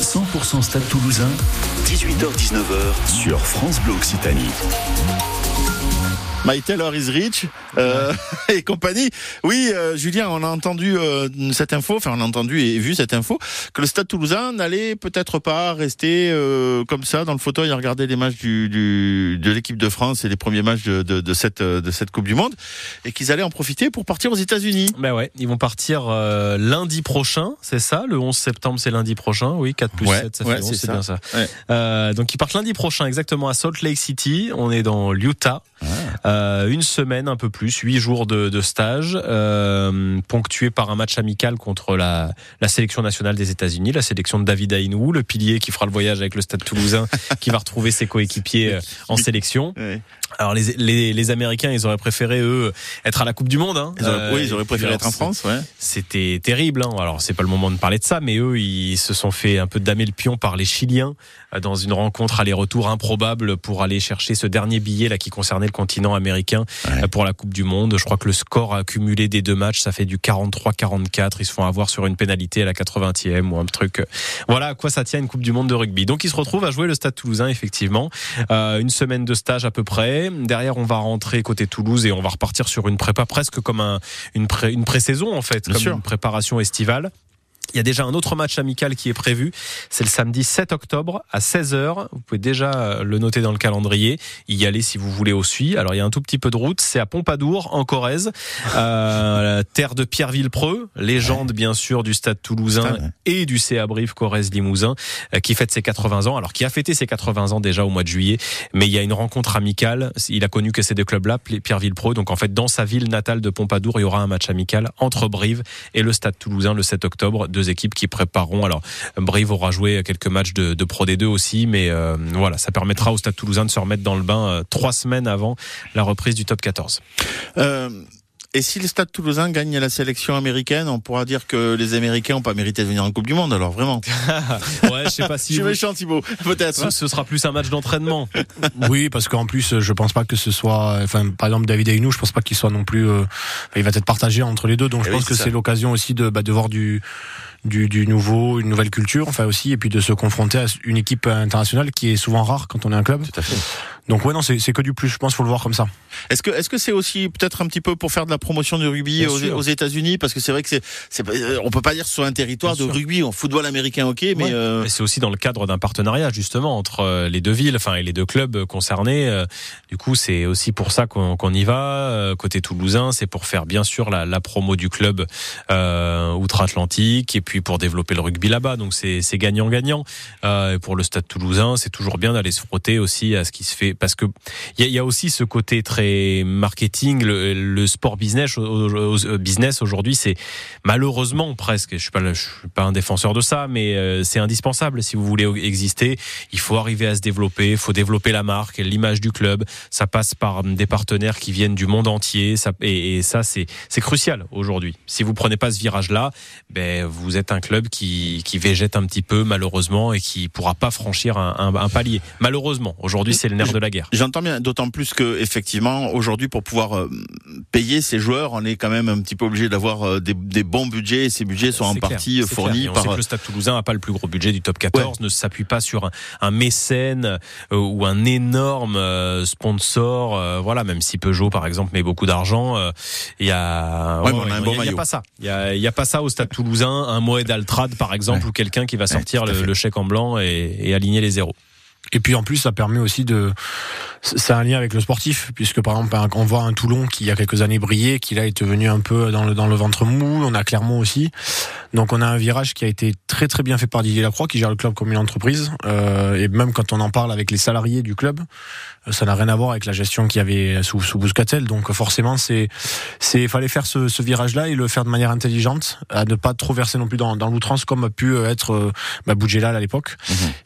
100% Stade Toulousain, 18h-19h sur France Bleu Occitanie. My Taylor is rich euh, et compagnie. Oui, euh, Julien, on a entendu euh, cette info, enfin on a entendu et vu cette info que le Stade Toulousain n'allait peut-être pas rester euh, comme ça dans le fauteuil à regarder les matchs du, du- de l'équipe de France et les premiers matchs de, de, de cette euh, de cette Coupe du Monde et qu'ils allaient en profiter pour partir aux États-Unis. Ben ouais, ils vont partir euh, lundi prochain, c'est ça? Le 11 septembre, c'est lundi prochain? Oui, 4 plus Ouais, 7, ça ouais, fait 11, c'est bien ça. Euh, donc ils partent lundi prochain exactement à Salt Lake City. On est dans l'Utah. Euh, une semaine, un peu plus, huit jours de, de stage, euh, ponctué par un match amical contre la, la sélection nationale des États-Unis, la sélection de David Ainou, le pilier qui fera le voyage avec le Stade Toulousain, qui va retrouver ses coéquipiers euh, en sélection. Alors les, les, les Américains, ils auraient préféré eux être à la Coupe du Monde. Hein. Ils auraient- oui, ils auraient préféré alors, être en France, ouais. C'était terrible. Hein. Alors c'est pas le moment de parler de ça, mais eux, ils se sont fait un peu damer le pion par les Chiliens euh, dans une rencontre aller-retour improbable pour aller chercher ce dernier billet là qui concernait le continent américain euh, pour la Coupe du Monde. Je crois que le score accumulé des deux matchs, ça fait du 43-44. Ils se font avoir sur une pénalité à la 80e ou un truc. Voilà à quoi ça tient une Coupe du Monde de rugby. Donc ils se retrouvent à jouer le Stade Toulousain effectivement. Euh, une semaine de stage à peu près. Derrière, on va rentrer côté Toulouse et on va repartir sur une prépa presque comme un, une, pré, une pré-saison en fait, Bien comme sûr. une préparation estivale. Il y a déjà un autre match amical qui est prévu. C'est le samedi 7 octobre à 16h. Vous pouvez déjà euh, le noter dans le calendrier. Y aller si vous voulez au suit. Alors il y a un tout petit peu de route. C'est à Pompadour, en Corrèze, euh, la terre de Pierre-Villepreux, légende bien sûr du Stade Toulousain et du CA Brive Corrèze Limousin, euh, qui fête ses 80 ans. Alors qui a fêté ses 80 ans déjà au mois de juillet. Mais il y a une rencontre amicale. Il a connu que ces deux clubs-là, Pierre-Villepreux. Donc en fait, dans sa ville natale de Pompadour, il y aura un match amical entre Brive et le Stade Toulousain le 7 octobre. Deux équipes qui prépareront. Alors Brive aura joué quelques matchs de, de Pro D2 aussi, mais euh, voilà, ça permettra au Stade Toulousain de se remettre dans le bain euh, trois semaines avant la reprise du Top 14. Euh, et si le Stade Toulousain gagne la sélection américaine, on pourra dire que les Américains n'ont pas mérité de venir en Coupe du Monde. Alors vraiment. ouais, je sais pas si. Je suis vous- méchant, Thibaut. Peut-être. Ce, ce sera plus un match d'entraînement. Oui, parce qu'en plus, je pense pas que ce soit, enfin, par exemple, David Aynou, je pense pas qu'il soit non plus, euh, il va être partagé entre les deux. Donc, je Eh oui, pense que c'est l'occasion aussi de, bah, de voir du, du, nouveau, une nouvelle culture, enfin aussi, et puis de se confronter à une équipe internationale qui est souvent rare quand on est un club. Donc, ouais, non, c'est c'est que du plus. Je pense, faut le voir comme ça. Est-ce que est-ce que c'est aussi peut-être un petit peu pour faire de la promotion du rugby Bien aux, États-Unis? Parce que c'est vrai que c'est euh, on peut pas dire sur un territoire Bien de sûr. rugby en football américain ok mais Ouais. euh, Mais c'est aussi dans le cadre d'un partenariat justement entre euh, les deux villes, enfin et les deux clubs concernés. Du coup, c'est aussi pour ça qu'on y va. Côté toulousain, c'est pour faire bien sûr la, la promo du club euh, outre-Atlantique et puis pour développer le rugby là-bas. Donc c'est. Euh, et pour le Stade Toulousain, c'est toujours bien d'aller se frotter aussi à ce qui se fait parce que il y a, il y a aussi ce côté très marketing, le, le sport business, au- business aujourd'hui, c'est malheureusement presque. Je suis pas, je suis pas un défenseur de ça, mais euh, c'est indispensable si vous voulez exister. Il faut arriver à se développer, il faut développer la marque, l'image du club. Ça passe par des partenaires qui viennent du monde entier. Ça, et, et ça, c'est c'est crucial aujourd'hui. Si vous prenez pas ce virage-là, ben vous êtes un club qui qui végète un petit peu malheureusement et qui pourra pas franchir un, un, un palier. Malheureusement, aujourd'hui, c'est le nerf de la guerre. J'entends bien, d'autant plus que effectivement aujourd'hui pour pouvoir euh, payer ces joueurs, on est quand même un petit peu obligé d'avoir euh, des, des bons budgets. Et ces budgets sont en clair, partie euh, fournis on par. sait que le Stade Toulousain n'a pas le plus gros budget du top 14, ne s'appuie pas sur un, un mécène euh, ou un énorme euh, sponsor. euh, voilà, même si Peugeot par exemple met beaucoup d'argent, il y a, Ouais, on a il bon pas ça. Il y a, pas ça au Stade Toulousain. Un Moed Altrad par exemple ou quelqu'un qui va sortir le, chèque en blanc et, et aligner les zéros. Et puis en plus, ça permet aussi de. C'est un lien avec le sportif, puisque par exemple, on voit un Toulon qui il y a quelques années brillait, qui là est devenu un peu dans le, dans le ventre mou. On a Clermont aussi. Donc on a un virage qui a été très très bien fait par Didier Lacroix, qui gère le club comme une entreprise. Euh, et même quand on en parle avec les salariés du club, ça n'a rien à voir avec la gestion qu'il y avait sous, sous Bouscatel. Donc forcément, c'est c'est fallait faire ce, ce virage-là et le faire de manière intelligente, à ne pas trop verser non plus dans, dans l'outrance comme a pu être euh, bah, Boudjelal à l'époque.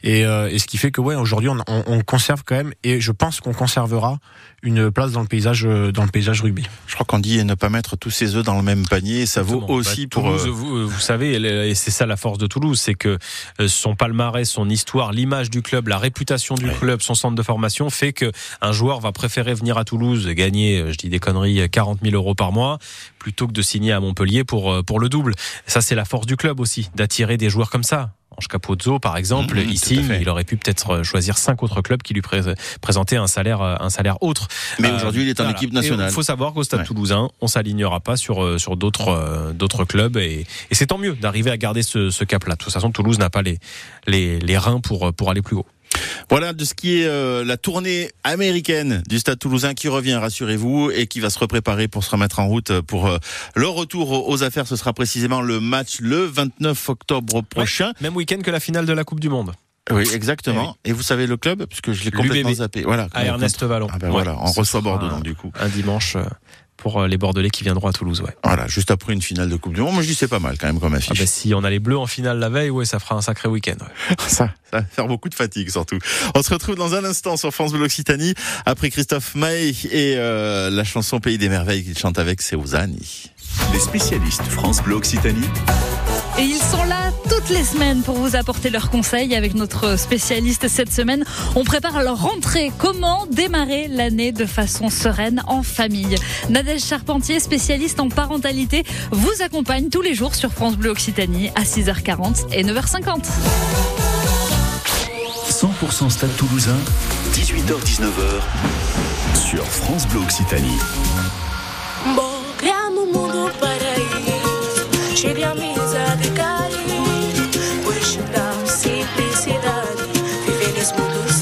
Et, euh, et ce qui fait que ouais, aujourd'hui, on, on, on conserve quand même, et je pense qu'on conservera une place dans le paysage, euh, dans le paysage rugby. Je crois qu'on dit ne pas mettre tous ses œufs dans le même panier. et Ça vaut Exactement. aussi Bah, pour. Toulouse, euh, vous, vous savez, elle- et c'est ça la force de Toulouse, c'est que euh, son palmarès, son histoire, l'image du club, la réputation du club, son centre de formation fait que un joueur va préférer venir à Toulouse, gagner, euh, je dis des conneries, 40 000 euros par mois, plutôt que de signer à Montpellier pour euh, pour le double. Ça, c'est la force du club aussi, d'attirer des joueurs comme ça. Ange Capozzo, par exemple, Mmh, fait. il aurait pu peut-être euh, choisir cinq autres clubs qui lui pré- présentaient un salaire, euh, un salaire autre. Mais Euh, aujourd'hui, il est en voilà. équipe nationale. Il faut savoir qu'au Stade Ouais. Toulousain, on s'alignera pas sur euh, sur d'autres euh, d'autres clubs et, et c'est tant mieux d'arriver à garder ce, ce cap-là. De toute façon, Toulouse n'a pas les les les reins pour pour aller plus haut. Voilà de ce qui est euh, la tournée américaine du Stade Toulousain qui revient, rassurez-vous, et qui va se repréparer pour se remettre en route pour euh, le retour aux affaires. Ce sera précisément le match le 29 octobre prochain. Même week-end que la finale de la Coupe du Monde. Oui, exactement. Et vous savez le club parce que je l'ai complètement zappé. Voilà. À Ernest Vallon. Ah ben Ouais. voilà, on reçoit Bordeaux donc du coup. Un dimanche euh, pour euh, les Bordelais qui viendront à Toulouse, ouais. Voilà, juste après une finale de Coupe du Monde. Moi je dis c'est pas mal quand même comme Ah affiche. bah, si on a les Bleus en finale la veille, ouais, ça fera un sacré week-end. ouais. Ça, ça va faire beaucoup de fatigue surtout. On se retrouve dans un instant sur France Bleu Occitanie après Christophe Maé et euh, la chanson Pays des Merveilles qu'il chante avec c'est Ouzani. Les spécialistes France Bleu Occitanie. Et ils sont là toutes les semaines pour vous apporter leurs conseils avec notre spécialiste cette semaine. On prépare leur rentrée. Comment démarrer l'année de façon sereine en famille? Nadège Charpentier, spécialiste en parentalité, vous accompagne tous les jours sur France Bleu Occitanie à 6h40 et 9h50. 100% Stade Toulousain, 18h-19h sur France Bleu Occitanie. Criamos Christmas.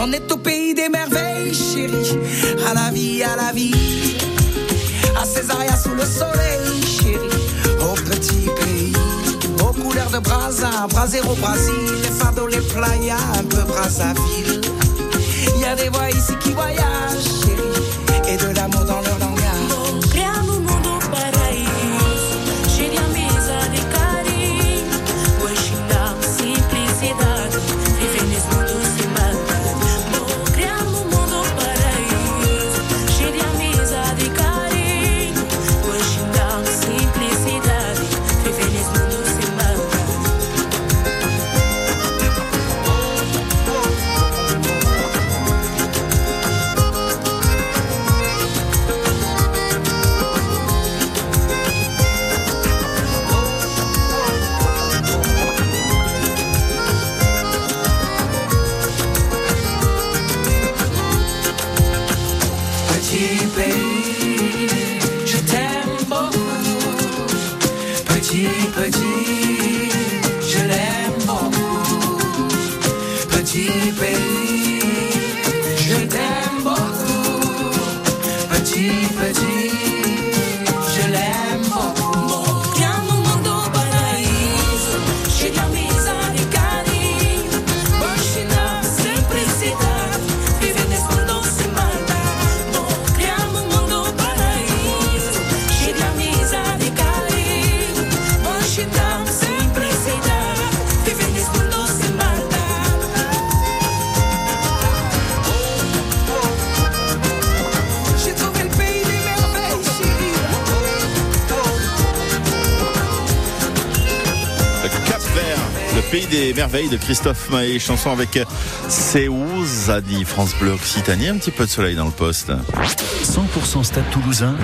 On est au pays des merveilles, chérie. À la vie, à la vie. À Césaria sous le soleil, chérie. Au petit pays. Aux couleurs de Brasa, Braser au Brésil. Les fardeaux, les playas, un peu Brazzaville. Il y a des voix ici qui voyagent, chérie. Et de l'amour dans merveilles de Christophe Maé, chanson avec euh, C'est Ouzani, France Bleu Occitanie, un petit peu de soleil dans le poste. 100% Stade Toulousain,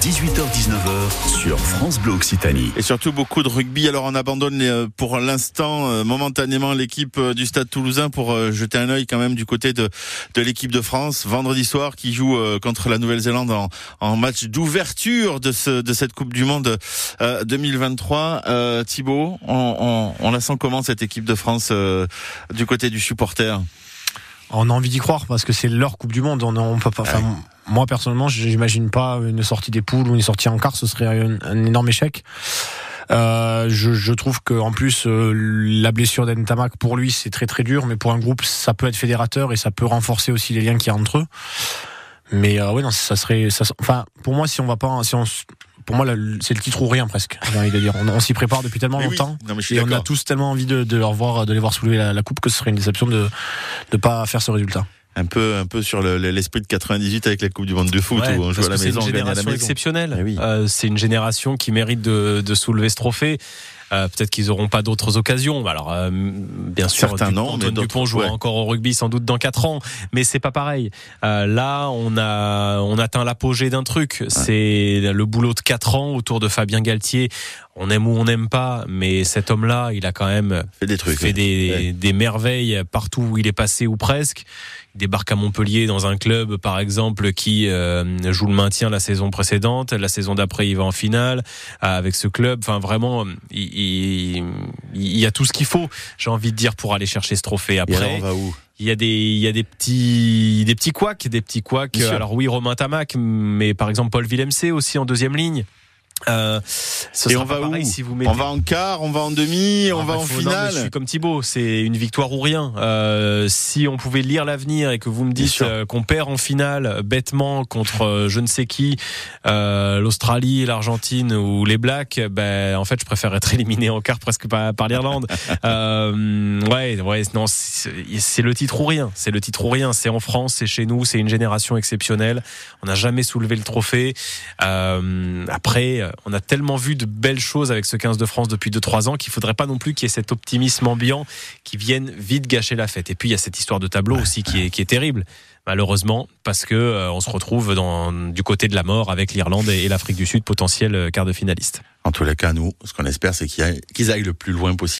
18h-19h sur France Bleu Occitanie. Et surtout beaucoup de rugby. Alors on abandonne euh, pour l'instant euh, momentanément l'équipe euh, du Stade Toulousain pour euh, jeter un œil quand même du côté de de l'équipe de France vendredi soir qui joue euh, contre la Nouvelle-Zélande en, en match d'ouverture de ce de cette Coupe du Monde euh, 2023. Euh, Thibaut, on, on, on la sent comment cette équipe de France euh, du côté du supporter? On a envie d'y croire parce que c'est leur Coupe du Monde. On, on peut pas. Enfin, moi personnellement, j'imagine pas une sortie des poules ou une sortie en quart. Ce serait un, un énorme échec. Euh, je, je trouve que en plus euh, la blessure d'Entamac pour lui c'est très très dur, mais pour un groupe ça peut être fédérateur et ça peut renforcer aussi les liens qu'il y a entre eux. Mais euh, ouais non ça serait ça, enfin pour moi si on va pas si on pour moi, c'est le titre ou rien presque. J'ai envie de dire. On, on s'y prépare depuis tellement Mais oui. longtemps. Non, mais je suis et on a tous tellement envie de, de leur voir, de les voir soulever la, la coupe que ce serait une déception de ne pas faire ce résultat. Un peu, un peu sur le- l'esprit de 98 avec la Coupe du Monde de foot Ouais, où on joue à la que c'est maison, une génération maison. exceptionnelle. Eh oui. Euh, c'est une génération qui mérite de, de soulever ce trophée. Euh, Peut-être qu'ils n'auront pas d'autres occasions. Alors, euh, bien sûr, Certains Dupont, non, Antoine Dupont jouera ouais. encore au rugby sans doute dans quatre ans, mais c'est pas pareil. Euh, là, on a on atteint l'apogée d'un truc. C'est le boulot de quatre ans autour de Fabien Galtier. On aime ou on n'aime pas, mais cet homme-là, il a quand même fait des trucs, fait des, Ouais. des merveilles partout où il est passé ou presque. Il débarque à Montpellier dans un club, par exemple, qui euh, joue le maintien la saison précédente. La saison d'après, il va en finale euh, avec ce club. Enfin, vraiment, il, il- il y a tout ce qu'il faut, j'ai envie de dire, pour aller chercher ce trophée. Alors, Après, on va où? Il y a des il y a des petits des petits couacs, des petits couacs. Alors oui, Romain Tamac, mais par exemple Paul Villemc aussi en deuxième ligne. Euh, ce Et sera on va pareil où si vous mettez On va en quart, on va en demi, on ah, va bah, en faut- non, finale. je suis comme Thibaut, c'est une victoire ou rien. Euh, si on pouvait lire l'avenir et que vous me dites euh, qu'on perd en finale euh, bêtement contre euh, je ne sais qui, euh, l'Australie, l'Argentine ou les Blacks, ben en fait je préfère être éliminé en quart presque par, par l'Irlande. euh, ouais, ouais, non, c'est le titre ou rien. C'est le titre ou rien. C'est en France, c'est chez nous, c'est une génération exceptionnelle. On n'a jamais soulevé le trophée. Euh, après, on a tellement vu de belles choses avec ce 15 de France depuis 2-3 ans qu'il faudrait pas non plus qu'il y ait cet optimisme ambiant qui vienne vite gâcher la fête. Et puis il y a cette histoire de tableau aussi qui est, qui est terrible, malheureusement, parce que euh, on se retrouve dans, du côté de la mort avec l'Irlande et, et l'Afrique du Sud, potentiel euh, quart de finaliste. En tous les cas, nous, ce qu'on espère, c'est qu'ils aillent- qu'ils aillent le plus loin possible.